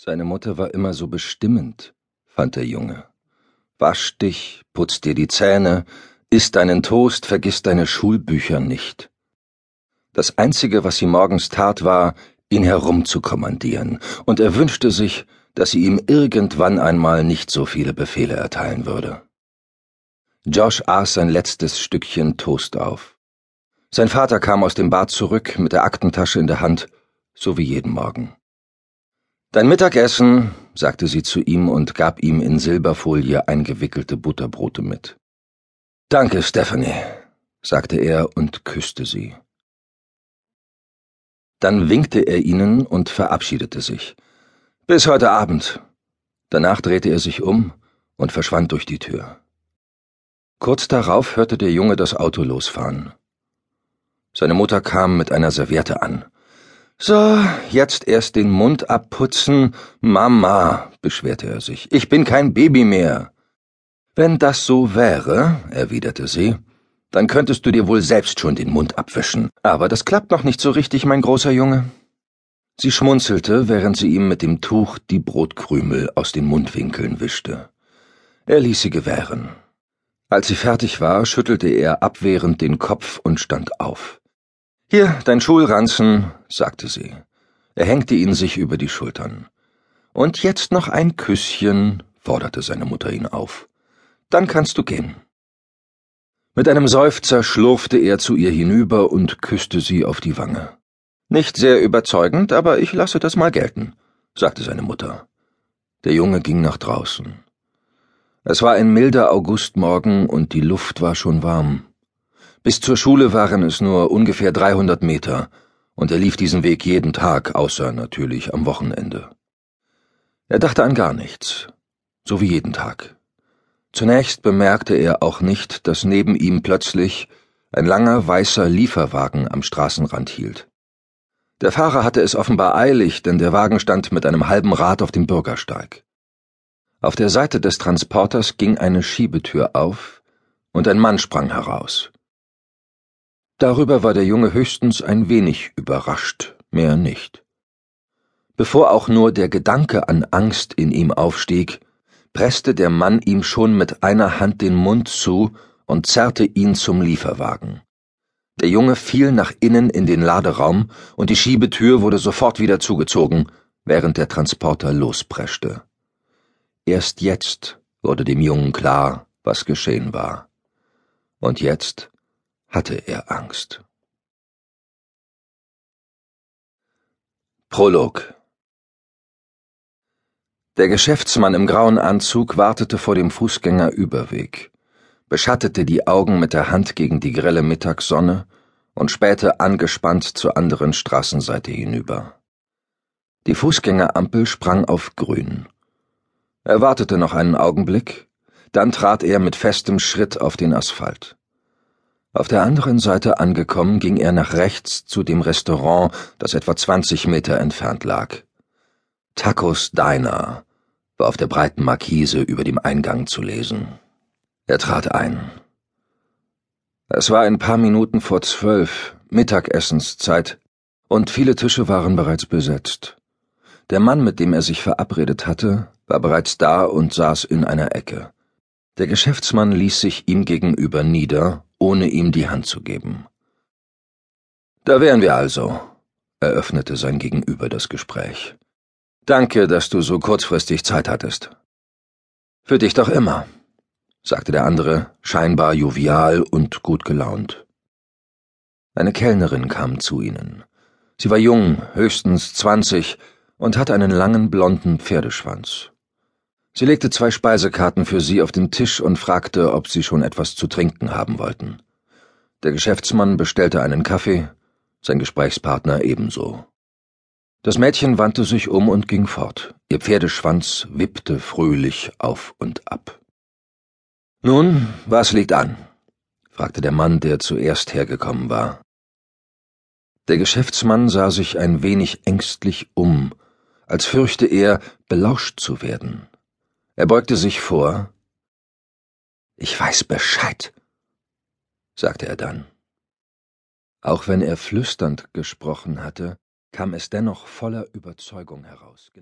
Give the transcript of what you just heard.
Seine Mutter war immer so bestimmend, fand der Junge. Wasch dich, putz dir die Zähne, iss deinen Toast, vergiss deine Schulbücher nicht. Das Einzige, was sie morgens tat, war, ihn herumzukommandieren, und er wünschte sich, dass sie ihm irgendwann einmal nicht so viele Befehle erteilen würde. Josh aß sein letztes Stückchen Toast auf. Sein Vater kam aus dem Bad zurück mit der Aktentasche in der Hand, so wie jeden Morgen. Dein Mittagessen, sagte sie zu ihm und gab ihm in Silberfolie eingewickelte Butterbrote mit. Danke, Stephanie, sagte er und küsste sie. Dann winkte er ihnen und verabschiedete sich. Bis heute Abend. Danach drehte er sich um und verschwand durch die Tür. Kurz darauf hörte der Junge das Auto losfahren. Seine Mutter kam mit einer Serviette an. So, jetzt erst den Mund abputzen. Mama, beschwerte er sich, ich bin kein Baby mehr. Wenn das so wäre, erwiderte sie, dann könntest du dir wohl selbst schon den Mund abwischen. Aber das klappt noch nicht so richtig, mein großer Junge. Sie schmunzelte, während sie ihm mit dem Tuch die Brotkrümel aus den Mundwinkeln wischte. Er ließ sie gewähren. Als sie fertig war, schüttelte er abwehrend den Kopf und stand auf. Hier, dein Schulranzen, sagte sie. Er hängte ihn sich über die Schultern. Und jetzt noch ein Küsschen, forderte seine Mutter ihn auf. Dann kannst du gehen. Mit einem Seufzer schlurfte er zu ihr hinüber und küsste sie auf die Wange. Nicht sehr überzeugend, aber ich lasse das mal gelten, sagte seine Mutter. Der Junge ging nach draußen. Es war ein milder Augustmorgen und die Luft war schon warm. Bis zur Schule waren es nur ungefähr 300 Meter, und er lief diesen Weg jeden Tag, außer natürlich am Wochenende. Er dachte an gar nichts, so wie jeden Tag. Zunächst bemerkte er auch nicht, dass neben ihm plötzlich ein langer weißer Lieferwagen am Straßenrand hielt. Der Fahrer hatte es offenbar eilig, denn der Wagen stand mit einem halben Rad auf dem Bürgersteig. Auf der Seite des Transporters ging eine Schiebetür auf, und ein Mann sprang heraus. Darüber war der Junge höchstens ein wenig überrascht, mehr nicht. Bevor auch nur der Gedanke an Angst in ihm aufstieg, presste der Mann ihm schon mit einer Hand den Mund zu und zerrte ihn zum Lieferwagen. Der Junge fiel nach innen in den Laderaum und die Schiebetür wurde sofort wieder zugezogen, während der Transporter lospreschte. Erst jetzt wurde dem Jungen klar, was geschehen war. Und jetzt hatte er Angst. Prolog Der Geschäftsmann im grauen Anzug wartete vor dem Fußgängerüberweg, beschattete die Augen mit der Hand gegen die grelle Mittagssonne und spähte angespannt zur anderen Straßenseite hinüber. Die Fußgängerampel sprang auf grün. Er wartete noch einen Augenblick, dann trat er mit festem Schritt auf den Asphalt. Auf der anderen Seite angekommen, ging er nach rechts zu dem Restaurant, das etwa zwanzig Meter entfernt lag. Tacos Diner war auf der breiten Markise über dem Eingang zu lesen. Er trat ein. Es war ein paar Minuten vor zwölf, Mittagessenszeit, und viele Tische waren bereits besetzt. Der Mann, mit dem er sich verabredet hatte, war bereits da und saß in einer Ecke. Der Geschäftsmann ließ sich ihm gegenüber nieder ohne ihm die Hand zu geben. Da wären wir also, eröffnete sein Gegenüber das Gespräch. Danke, dass du so kurzfristig Zeit hattest. Für dich doch immer, sagte der andere, scheinbar jovial und gut gelaunt. Eine Kellnerin kam zu ihnen. Sie war jung, höchstens zwanzig, und hatte einen langen blonden Pferdeschwanz. Sie legte zwei Speisekarten für sie auf den Tisch und fragte, ob sie schon etwas zu trinken haben wollten. Der Geschäftsmann bestellte einen Kaffee, sein Gesprächspartner ebenso. Das Mädchen wandte sich um und ging fort. Ihr Pferdeschwanz wippte fröhlich auf und ab. Nun, was liegt an? fragte der Mann, der zuerst hergekommen war. Der Geschäftsmann sah sich ein wenig ängstlich um, als fürchte er, belauscht zu werden. Er beugte sich vor. Ich weiß Bescheid, sagte er dann. Auch wenn er flüsternd gesprochen hatte, kam es dennoch voller Überzeugung heraus.